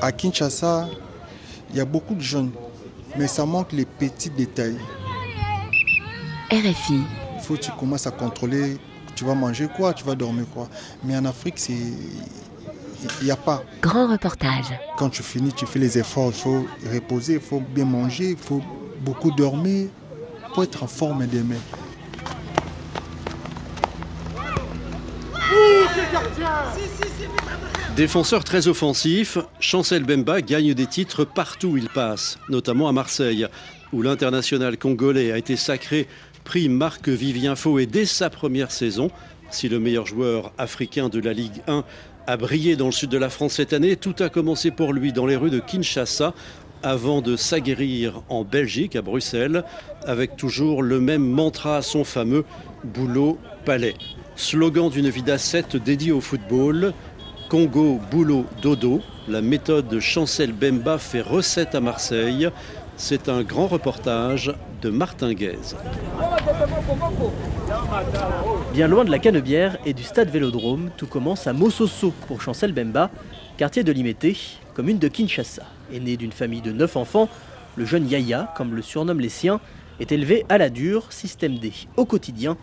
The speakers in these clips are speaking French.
À Kinshasa, il y a beaucoup de jeunes, mais ça manque les petits détails. RFI. Il faut que tu commences à contrôler, tu vas manger quoi, tu vas dormir quoi. Mais en Afrique, c'est il n'y a pas. Grand reportage. Quand tu finis, tu fais les efforts, il faut reposer, il faut bien manger, il faut beaucoup dormir pour être en forme demain. Défenseur très offensif, Chancel Bemba gagne des titres partout où il passe, notamment à Marseille, où l'international congolais a été sacré prix Marc Vivien Faux dès sa première saison. Si le meilleur joueur africain de la Ligue 1 a brillé dans le sud de la France cette année, tout a commencé pour lui dans les rues de Kinshasa avant de s'aguerrir en Belgique, à Bruxelles, avec toujours le même mantra, son fameux boulot palais. Slogan d'une vie d'ascète dédiée au football, Congo, boulot, dodo. La méthode de Chancel Bemba fait recette à Marseille. C'est un grand reportage de Martin Guez. Bien loin de la Canebière et du stade Vélodrome, tout commence à Mososo pour Chancel Bemba, quartier de Limété, commune de Kinshasa. Né d'une famille de neuf enfants, le jeune Yaya, comme le surnomment les siens, est élevé à la dure, système D, au quotidien.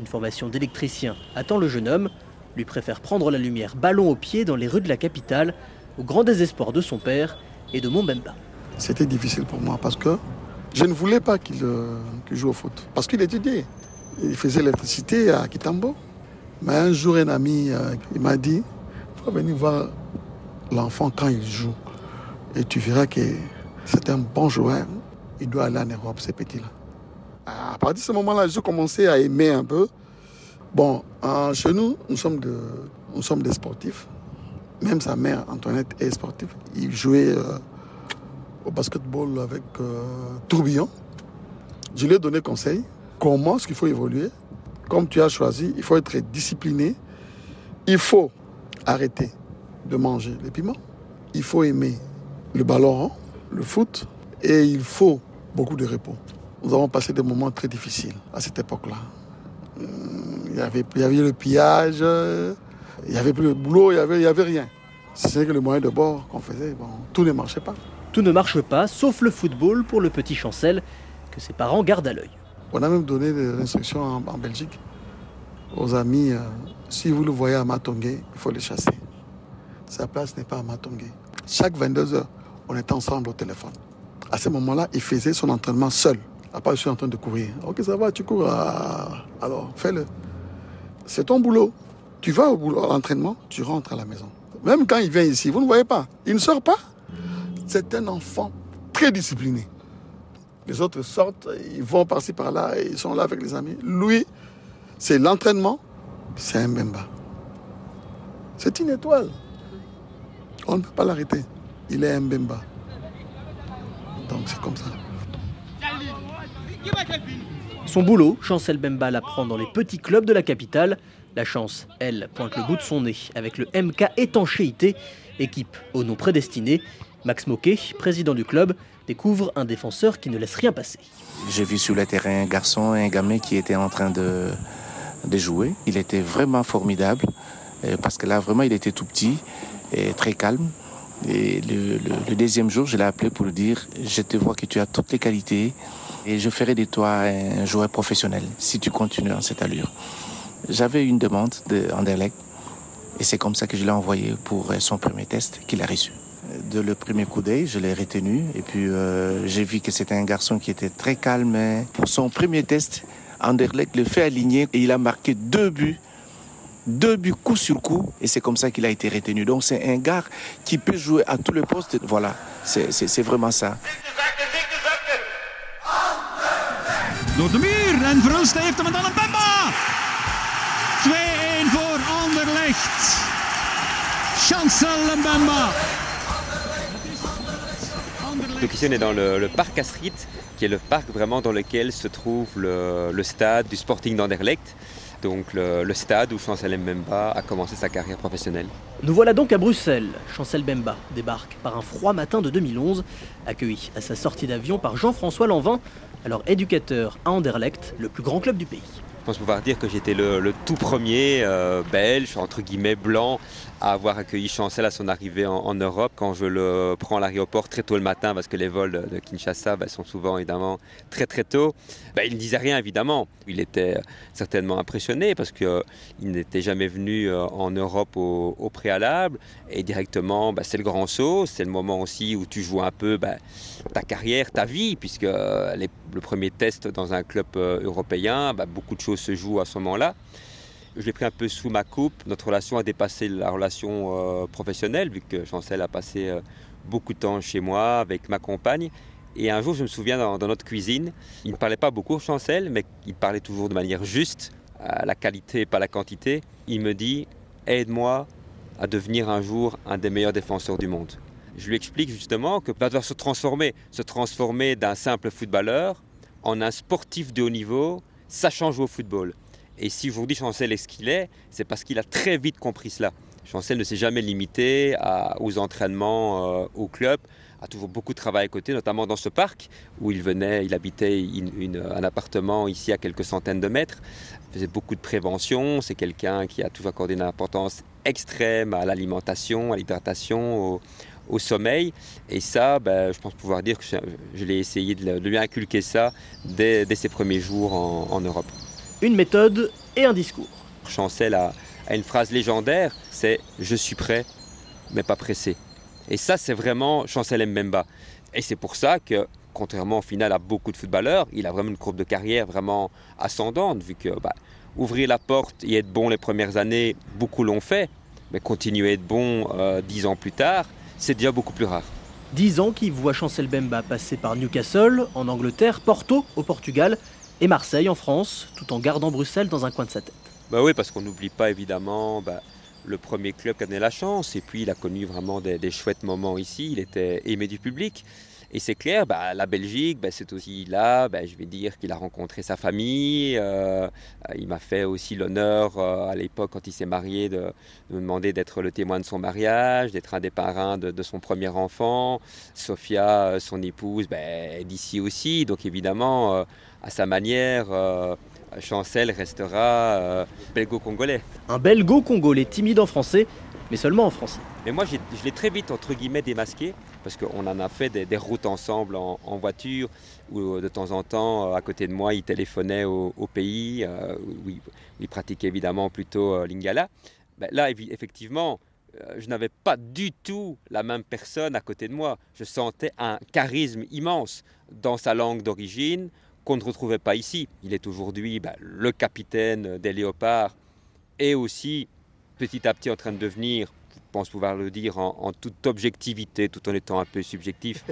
Une formation d'électricien attend le jeune homme, lui préfère prendre la lumière ballon au pied dans les rues de la capitale, au grand désespoir de son père et de mon Bemba. C'était difficile pour moi parce que je ne voulais pas qu'il joue au foot. Parce qu'il étudiait. Il faisait l'électricité à Kitambo. Mais un jour, un ami euh, m'a dit il faut venir voir l'enfant quand il joue. Et tu verras que c'est un bon joueur. Il doit aller en Europe, ces petits-là. À partir de ce moment-là, j'ai commencé à aimer un peu. Bon, chez nous, nous sommes, des sportifs. Même sa mère, Antoinette, est sportive. Il jouait euh, au basketball avec euh, Tourbillon. Je lui ai donné conseil. Comment est-ce qu'il faut évoluer? Comme tu as choisi, il faut être discipliné. Il faut arrêter de manger les piments. Il faut aimer le ballon le foot. Et il faut beaucoup de repos. Nous avons passé des moments très difficiles à cette époque-là. Il y avait, il y avait le pillage, il n'y avait plus le boulot, il n'y avait, il y avait rien. C'est que le moyen de bord qu'on faisait, bon, tout ne marchait pas. Tout ne marche pas, sauf le football pour le petit Chancel, que ses parents gardent à l'œil. On a même donné des instructions en, Belgique aux amis, euh, si vous le voyez à Matongé, il faut le chasser. Sa place n'est pas à Matongé. Chaque 22 heures, on était ensemble au téléphone. À ce moment-là, il faisait son entraînement seul. À part, je suis en train de courir. Ok, ça va, tu cours. Ah, alors, fais-le. C'est ton boulot. Tu vas au boulot, à l'entraînement, tu rentres à la maison. Même quand il vient ici, vous ne voyez pas. Il ne sort pas. C'est un enfant très discipliné. Les autres sortent, ils vont par-ci par-là, ils sont là avec les amis. Lui, c'est l'entraînement, c'est un Mbemba. C'est une étoile. On ne peut pas l'arrêter. Il est un Mbemba. Donc c'est comme ça. Son boulot, Chancel Bemba l'apprend dans les petits clubs de la capitale. La chance, elle, pointe le bout de son nez avec le MK Étanchéité, équipe au nom prédestiné. Max Moquet, président du club, découvre un défenseur qui ne laisse rien passer. J'ai vu sur le terrain un garçon et un gamin qui étaient en train de, jouer. Il était vraiment formidable euh, parce que là, vraiment, il était tout petit et très calme. Et le, deuxième jour, je l'ai appelé pour lui dire, je te vois que tu as toutes les qualités et je ferai de toi un joueur professionnel si tu continues en cette allure. J'avais une demande de et c'est comme ça que je l'ai envoyé pour son premier test qu'il a reçu. De le premier coup d'œil, je l'ai retenu et puis euh, j'ai vu que c'était un garçon qui était très calme. Pour son premier test, Anderlecht le fait aligner et il a marqué deux buts deux buts coup sur coup, et c'est comme ça qu'il a été retenu. Donc c'est un gars qui peut jouer à tous les postes. Voilà, c'est vraiment ça. Door de muur en Verhulst heeft hem dan een Bemba. 2-1 voor Anderlecht. Chancel Mbemba. Donc ici on est dans le, le parc Astrid, qui est le parc vraiment dans lequel se trouve le, le stade du Sporting d'Anderlecht? Donc le, stade où Chancel Mbemba a commencé sa carrière professionnelle. Nous voilà donc à Bruxelles. Chancel Mbemba débarque par un froid matin de 2011, accueilli à sa sortie d'avion par Jean-François Lanvin, alors éducateur à Anderlecht, le plus grand club du pays. pense pouvoir dire que j'étais le, tout premier euh, belge, entre guillemets blanc, à avoir accueilli Chancel à son arrivée en, Europe. Quand je le prends à l'aéroport très tôt le matin, parce que les vols de, Kinshasa ben, sont souvent évidemment très très tôt, ben, il ne disait rien évidemment. Il était certainement impressionné parce qu'il n'était jamais venu euh, en Europe au, préalable. Et directement, ben, c'est le grand saut, c'est le moment aussi où tu joues un peu ta carrière, ta vie, puisque euh, le premier test dans un club euh, européen, beaucoup de choses se jouent à ce moment-là. Je l'ai pris un peu sous ma coupe. Notre relation a dépassé la relation euh, professionnelle, vu que Chancel a passé euh, beaucoup de temps chez moi avec ma compagne. Et un jour, je me souviens dans, notre cuisine, il ne parlait pas beaucoup, Chancel, mais il parlait toujours de manière juste, à la qualité, pas la quantité. Il me dit Aide-moi à devenir un jour un des meilleurs défenseurs du monde. Je lui explique justement que va devoir se transformer, se transformer d'un simple footballeur en un sportif de haut niveau, sachant jouer au football. Et si aujourd'hui Chancel est ce qu'il est, c'est parce qu'il a très vite compris cela. Chancel ne s'est jamais limité aux entraînements euh, au club, a toujours beaucoup de travail à côté, notamment dans ce parc où il venait, il habitait un appartement ici à quelques centaines de mètres, il faisait beaucoup de prévention, c'est quelqu'un qui a toujours accordé une importance extrême à l'alimentation, à l'hydratation, au, sommeil. Et ça, ben, je pense pouvoir dire que je, l'ai essayé de, lui inculquer ça dès, ses premiers jours en Europe une méthode et un discours. Chancel a, une phrase légendaire, c'est Je suis prêt, mais pas pressé. Et ça, c'est vraiment Chancel Mbemba. Et c'est pour ça que, contrairement au final à beaucoup de footballeurs, il a vraiment une courbe de carrière vraiment ascendante, vu que bah, ouvrir la porte et être bon les premières années, beaucoup l'ont fait, mais continuer à être bon euh, dix ans plus tard, c'est déjà beaucoup plus rare. Dix ans qui voient Chancel Bemba passer par Newcastle, en Angleterre, Porto, au Portugal, et Marseille en France, tout en gardant Bruxelles dans un coin de sa tête. Bah oui, parce qu'on n'oublie pas évidemment bah, le premier club qui a donné la chance, et puis il a connu vraiment des, chouettes moments ici, il était aimé du public. Et c'est clair, bah, la Belgique, bah, c'est aussi là, bah, je vais dire qu'il a rencontré sa famille. Euh, il m'a fait aussi l'honneur euh, à l'époque, quand il s'est marié, de, me demander d'être le témoin de son mariage, d'être un des parrains de, son premier enfant. Sophia, euh, son épouse, est d'ici aussi. Donc évidemment, à sa manière, Chancel restera belgo-congolais. Un belgo-congolais timide en français, mais seulement en français. Mais moi, je l'ai très vite, entre guillemets, démasqué, parce qu'on en a fait des, routes ensemble en, voiture, où euh, de temps en temps, euh, à côté de moi, il téléphonait au, pays, euh, où, il, pratiquait évidemment plutôt l'ingala. Ben là, effectivement, je n'avais pas du tout la même personne à côté de moi. Je sentais un charisme immense dans sa langue d'origine qu'on ne retrouvait pas ici. Il est aujourd'hui ben, le capitaine des léopards et aussi petit à petit en train de devenir pense pouvoir le dire en, toute objectivité, tout en étant un peu subjectif,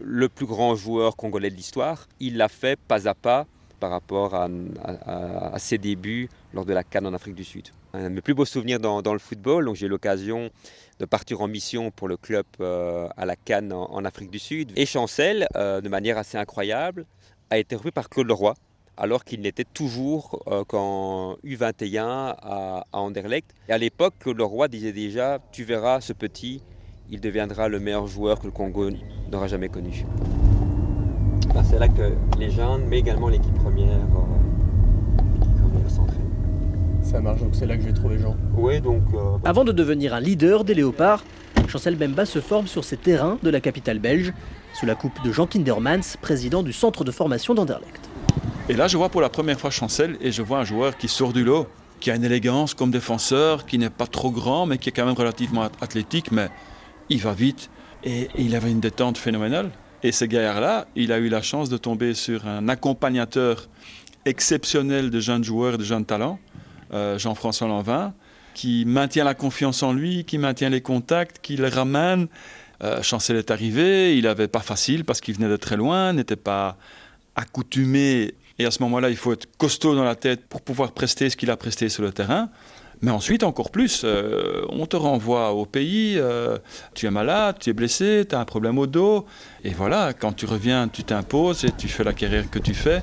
le plus grand joueur congolais de l'histoire. Il l'a fait pas à pas par rapport à, ses débuts lors de la Cannes en Afrique du Sud. Un de mes plus beaux souvenirs dans, le football, donc j'ai eu l'occasion de partir en mission pour le club euh, à la Cannes en, Afrique du Sud. Et Chancel, euh, de manière assez incroyable, a été repris par Claude Leroy, alors qu'il n'était toujours euh, qu'en U21 à, Anderlecht. Et à l'époque, le roi disait déjà, tu verras ce petit, il deviendra le meilleur joueur que le Congo n'aura jamais connu. Ben, c'est là que les jeunes, mais également l'équipe première, euh. Ça marche, donc c'est là que j'ai trouvé Jean. Oui, donc... Euh, Avant de devenir un leader des léopards, Chancel Bemba se forme sur ces terrains de la capitale belge, sous la coupe de Jean Kindermans, président du centre de formation d'Anderlecht. Et là, je vois pour la première fois Chancel et je vois un joueur qui sort du lot, qui a une élégance comme défenseur, qui n'est pas trop grand, mais qui est quand même relativement athlétique, mais il va vite et il avait une détente phénoménale. Et ce gaillard-là, il a eu la chance de tomber sur un accompagnateur exceptionnel de jeunes joueurs et de jeunes talents, euh, Jean-François Lanvin, qui maintient la confiance en lui, qui maintient les contacts, qui le ramène. Euh, Chancel est arrivé, il n'avait pas facile parce qu'il venait de très loin, n'était pas accoutumé et à ce moment-là, il faut être costaud dans la tête pour pouvoir prester ce qu'il a presté sur le terrain. Mais ensuite, encore plus, euh, on te renvoie au pays, euh, tu es malade, tu es blessé, tu as un problème au dos. Et voilà, quand tu reviens, tu t'imposes et tu fais la carrière que tu fais.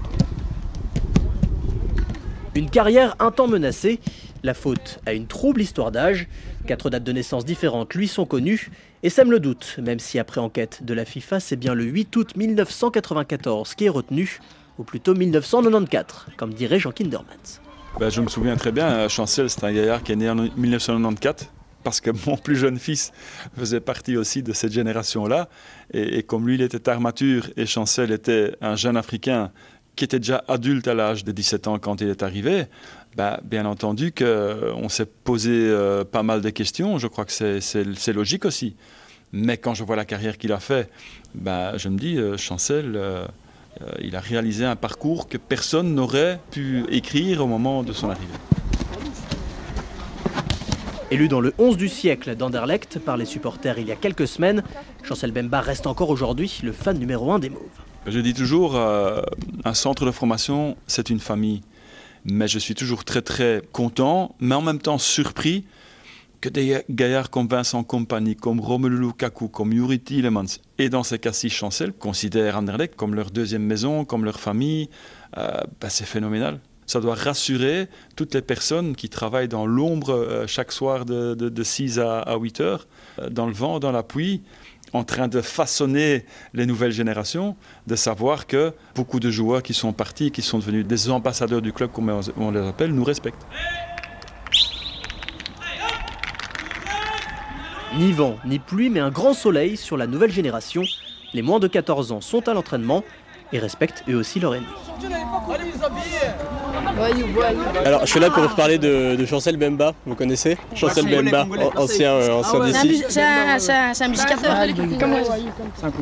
Une carrière un temps menacée, la faute à une trouble histoire d'âge. Quatre dates de naissance différentes lui sont connues et sème le doute, même si après enquête de la FIFA, c'est bien le 8 août 1994 qui est retenu ou plutôt 1994, comme dirait Jean Kindermans. ben, Je me souviens très bien, Chancel, c'est un gaillard qui est né en 1994 parce que mon plus jeune fils faisait partie aussi de cette génération-là. Et, comme lui, il était armature et Chancel était un jeune Africain qui était déjà adulte à l'âge de 17 ans quand il est arrivé, bah, bien entendu qu'on s'est posé euh, pas mal de questions. Je crois que c'est logique aussi. Mais quand je vois la carrière qu'il a fait, bah, je me dis, euh, Chancel, euh, il a réalisé un parcours que personne n'aurait pu écrire au moment de son arrivée. Élu dans le 11 du siècle d'Anderlecht par les supporters il y a quelques semaines, Chancel Bemba reste encore aujourd'hui le fan numéro un des Mauves. Je dis toujours, euh, un centre de formation, c'est une famille. Mais je suis toujours très très content, mais en même temps surpris que des gaillards comme Vincent Compagnie, comme Romelu Lukaku, comme Yuri Tielemans et dans ces cas-ci Chancel considèrent Anderlecht comme leur deuxième maison, comme leur famille. Euh, bah, c'est phénoménal ça doit rassurer toutes les personnes qui travaillent dans l'ombre euh, chaque soir de, 6 à, 8 heures, euh, dans le vent, dans la pluie, en train de façonner les nouvelles générations, de savoir que beaucoup de joueurs qui sont partis, qui sont devenus des ambassadeurs du club, comme on les appelle, nous respectent. Ni vent, ni pluie, mais un grand soleil sur la nouvelle génération. Les moins de 14 ans sont à l'entraînement et respectent eux aussi leur aîné. Alors, je suis là pour vous parler de, Chancel Bemba. Vous connaissez Chancel Bemba, ancien, euh, ancien ah d'ici. C'est un, musicateur.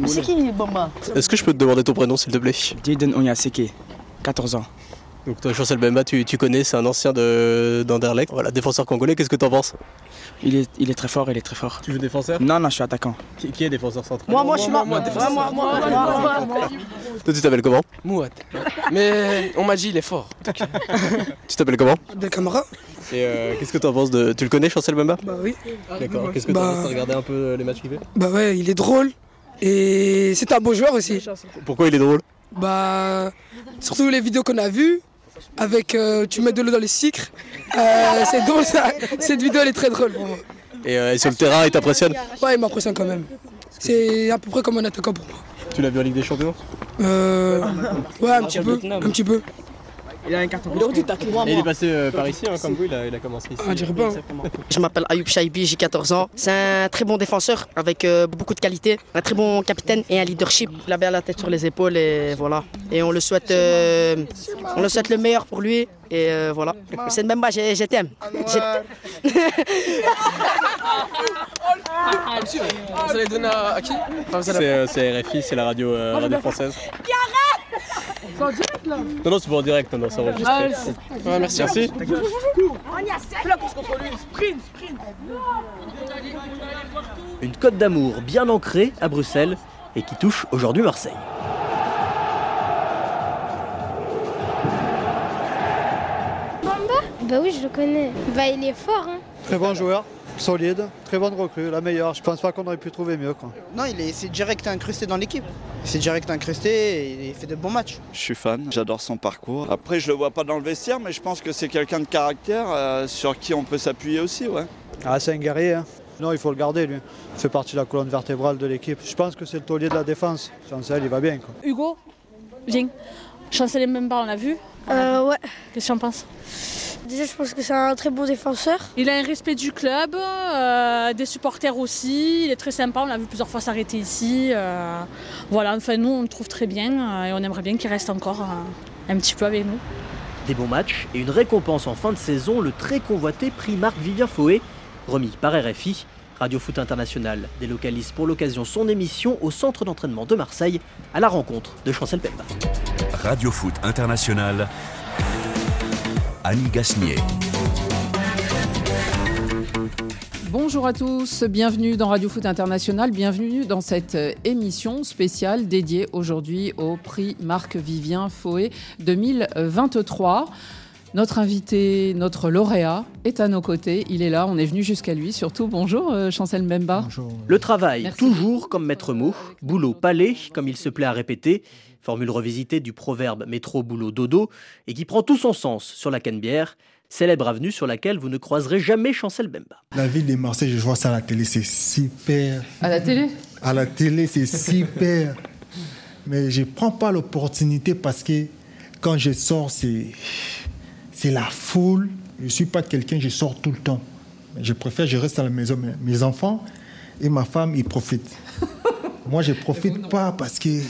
C'est qui Bemba? Est-ce que je peux te demander ton prénom, s'il te plaît? Jaden Onyaseke, 14 ans. Donc toi, Chancel Bemba, tu, connais, c'est un ancien d'Anderlecht. Voilà, défenseur congolais, qu'est-ce que tu en penses? Il est, il est très fort, il est très fort. Tu joues défenseur? Non, non, je suis attaquant. Qui, est défenseur central? Moi, moi, je suis moi, moi, moi, moi, Toi, tu t'appelles comment? Mouad. Mais on m'a dit, il est fort. tu t'appelles comment? De Camara. Et euh, qu'est-ce que tu en penses de. Tu le connais, Chancel Bemba Bah oui. D'accord. Qu'est-ce que tu en penses? De regarder un peu les matchs qu'il fait? Bah ouais, il est drôle. Et c'est un beau joueur aussi. Pourquoi il est drôle? Bah. Surtout les vidéos qu'on a vues avec euh, tu mets de l'eau dans les sucres. Euh, c'est drôle ça. Cette vidéo elle est très drôle pour moi. Et, euh, sur le terrain, il t'impressionne Ouais, il m'impressionne quand même. C'est à peu près comme un attaquant pour moi. Tu l'as vu en Ligue des Champions? Euh. Ouais, un petit peu. Un petit peu. Il a un carton rouge. il est passé euh, par ici, hein, comme vous, il a, commencé ici. Ah, pas. Je m'appelle Ayoub Shaibi, j'ai 14 ans. C'est un très bon défenseur avec euh, beaucoup de qualité, un très bon capitaine et un leadership. Il a bien la tête sur les épaules et voilà. Et on le souhaite, euh, on le souhaite le meilleur pour lui et voilà. C'est même pas, je t'aime. Vous allez donner à, qui? C'est RFI, c'est la radio, radio française. C'est en direct là Non, non, c'est pas en direct, non, c'est enregistré. Ah, ouais, merci. Merci. la course contre lui, sprint, sprint. Une cote d'amour bien ancrée à Bruxelles et qui touche aujourd'hui Marseille. Bamba? Bah oui, je le connais. Bah il est fort, hein. Très bon joueur solide, très bonne recrue, la meilleure. Je pense pas qu'on aurait pu trouver mieux. Quoi. Non, il est, direct incrusté dans l'équipe. C'est direct incrusté et il fait de bons matchs. Je suis fan, j'adore son parcours. Après, je le vois pas dans le vestiaire, mais je pense que c'est quelqu'un de caractère euh, sur qui on peut s'appuyer aussi. Ouais. Ah, c'est un guerrier. Hein. Non, il faut le garder, lui. Il fait partie de la colonne vertébrale de l'équipe. Je pense que c'est le taulier de la défense. Chancel, il va bien. Quoi. Hugo, viens. Chancel même pas, on l'a vu euh, Ouais. Qu'est-ce que tu en penses? Déjà, je pense que c'est un très bon défenseur. Il a un respect du club, euh, des supporters aussi. Il est très sympa. On l'a vu plusieurs fois s'arrêter ici. Euh, voilà, enfin, nous, on le trouve très bien euh, et on aimerait bien qu'il reste encore un petit peu avec nous. Des bons matchs et une récompense en fin de saison, le très convoité prix Marc Vivien Fouet, remis par RFI. Radio Foot International délocalise pour l'occasion son émission au centre d'entraînement de Marseille à la rencontre de Chancel Pemba. Radio Foot International Annie Gasnier. Bonjour à tous, bienvenue dans Radio Foot International, bienvenue dans cette euh, émission spéciale dédiée aujourd'hui au prix Marc-Vivien Foé 2023. Notre invité, notre lauréat, est à nos côtés. Il est là, on est venu jusqu'à lui. Surtout, bonjour euh, Chancel Mbemba. Bonjour. Le travail, toujours comme maître mot. Boulot, palais, comme il se plaît à répéter formule revisitée du proverbe métro boulot dodo, et qui prend tout son sens sur la Canebière, célèbre avenue sur laquelle vous ne croiserez jamais Chancel Bemba. La ville de Marseille, je vois ça à la télé, c'est super. À la télé? À la télé, c'est super. Mais je ne prends pas l'opportunité parce que quand je sors, c'est c'est la foule. Je ne suis pas quelqu'un, je sors tout le temps. Je préfère, je reste à la maison. Mais mes enfants et ma femme, ils profitent. Moi, je ne profite pas parce que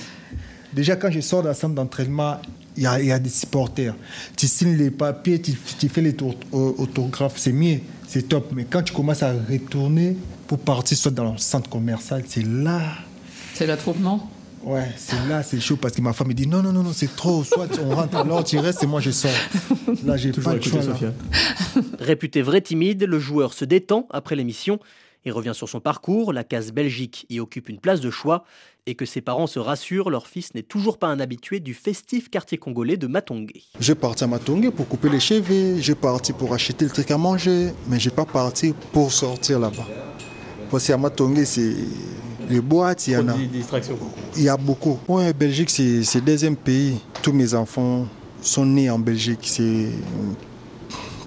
déjà, quand je sors de la salle d'entraînement, il y, a, il y a des supporters. Tu signes les papiers, tu, tu fais les autographes, c'est mieux, c'est top. Mais quand tu commences à retourner pour partir soit dans le centre commercial, c'est là. C'est l'attroupement? Ouais, c'est là, c'est chaud parce que ma femme me dit non, non, non, non, c'est trop. Soit on rentre, alors tu restes et moi je sors. Là, j'ai Toujours pas le écouter choix. là. Sophia. Réputé vrai timide, le joueur se détend après l'émission et revient sur son parcours. La case Belgique y occupe une place de choix et que ses parents se rassurent, leur fils n'est toujours pas un habitué du festif quartier congolais de Matongé. J'ai parti à Matongé pour couper les cheveux, j'ai parti pour acheter le truc à manger, mais j'ai pas parti pour sortir là-bas. Parce qu'à Matongé, c'est les boîtes, il y en a. Il y a beaucoup. Ouais, Belgique, c'est c'est le deuxième pays. Tous mes enfants sont nés en Belgique. C'est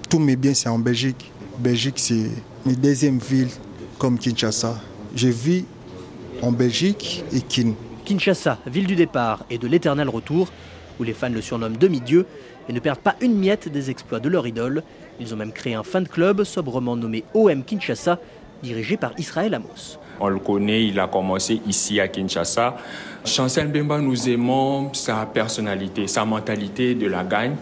tous mes biens, c'est en Belgique. Belgique, c'est une deuxième ville comme Kinshasa. Je vis en Belgique et Kin. Kinshasa, ville du départ et de l'éternel retour, où les fans le surnomment demi-dieu et ne perdent pas une miette des exploits de leur idole. Ils ont même créé un fan club sobrement nommé OM Kinshasa, dirigé par Israël Amos. On le connaît, il a commencé ici à Kinshasa. Chancel Bemba, nous aimons sa personnalité, sa mentalité de la gagne.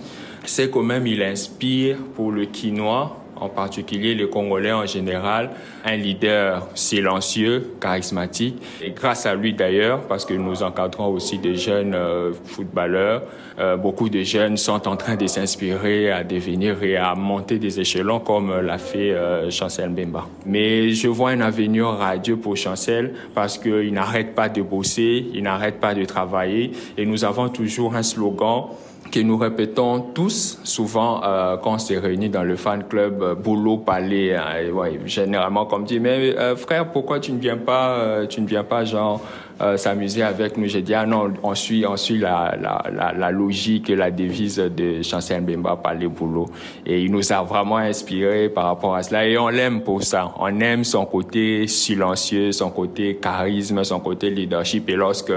C'est quand même, il inspire pour le Quinois, en particulier les Congolais en général, un leader silencieux, charismatique. Et grâce à lui d'ailleurs, parce que nous encadrons aussi des jeunes euh, footballeurs, euh, beaucoup de jeunes sont en train de s'inspirer à devenir et à monter des échelons comme l'a fait euh, Chancel Bemba. Mais je vois un avenir radieux pour Chancel parce qu'il n'arrête pas de bosser, il n'arrête pas de travailler et nous avons toujours un slogan que nous répétons tous souvent euh, quand on s'est réunis dans le fan club euh, boulot palais hein, ouais, généralement comme dit mais euh, frère pourquoi tu ne viens pas tu ne viens pas genre euh, s'amuser avec nous. J'ai dit ah non on suit on suit la, la, la, logique et la devise de Chancel Bemba palais boulot et il nous a vraiment inspiré par rapport à cela. Et on l'aime pour ça. On aime son côté silencieux son côté charisme son côté leadership. Et lorsque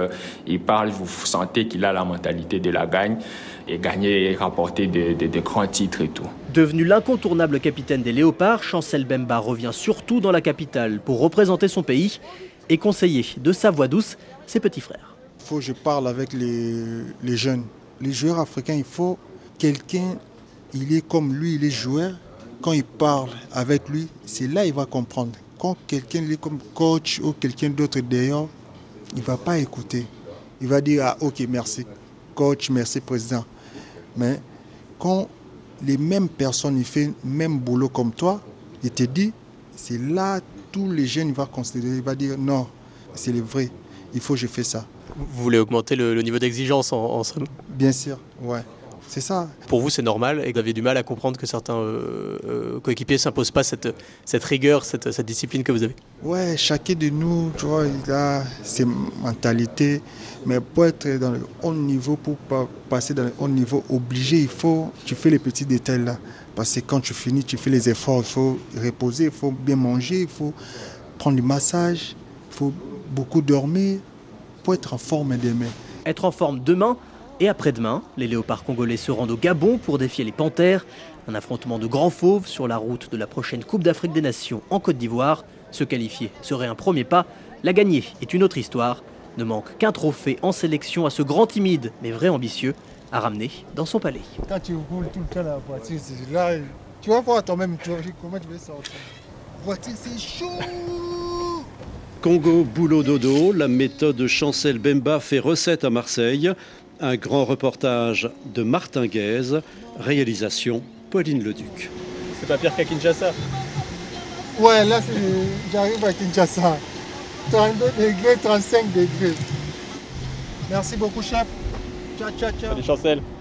il parle vous sentez qu'il a la mentalité de la gagne et gagner et rapporter de, de- de grands titres et tout. Devenu l'incontournable capitaine des Léopards, Chancel Bemba revient surtout dans la capitale pour représenter son pays et conseiller de sa voix douce ses petits frères. Il faut que je parle avec les, jeunes. Les joueurs africains, il faut quelqu'un, il est comme lui, il est joueur. Quand il parle avec lui, c'est là qu'il va comprendre. Quand quelqu'un est comme coach ou quelqu'un d'autre derrière, il ne va pas écouter. Il va dire, ah ok, merci coach, merci président. Mais quand les mêmes personnes, font le même boulot comme toi, il te dit, c'est là tous les jeunes vont considérer, il va dire, non, c'est le vrai, il faut que je fasse ça. Vous voulez augmenter le, le niveau d'exigence en, en somme? Bien sûr, ouais. C'est ça. Pour vous, c'est normal et que vous avez du mal à comprendre que certains euh, euh, coéquipiers ne s'imposent pas cette, cette rigueur, cette, cette discipline que vous avez? Ouais, chacun de nous, tu vois, il a ses mentalités. Mais pour être dans le haut niveau, pour pas passer dans le haut niveau, obligé, il faut, tu fais les petits détails là. Parce que quand tu finis, tu fais les efforts, il faut reposer, il faut bien manger, il faut prendre du massage, il faut beaucoup dormir pour être en forme demain. Être en forme demain et après-demain, les léopards congolais se rendent au Gabon pour défier les panthères. Un affrontement de grands fauves sur la route de la prochaine Coupe d'Afrique des Nations en Côte d'Ivoire. Se qualifier serait un premier pas. La gagner est une autre histoire. Ne manque qu'un trophée en sélection à ce grand timide mais vrai ambitieux à ramener dans son palais. Quand tu roules tout le temps la voiture, c'est là, tu vas voir toi-même tu vas- comment tu veux sortir. Voiture, c'est chaud Congo boulot dodo, la méthode Chancel Bemba fait recette à Marseille. Un grand reportage de Martin Guèze, réalisation Pauline Leduc. C'est pas pire qu'à Kinshasa. Ouais, là, c'est- j'arrive à Kinshasa. 32 degrés, 35 degrés. Merci beaucoup, chef. Ciao, ciao, ciao. Chancel.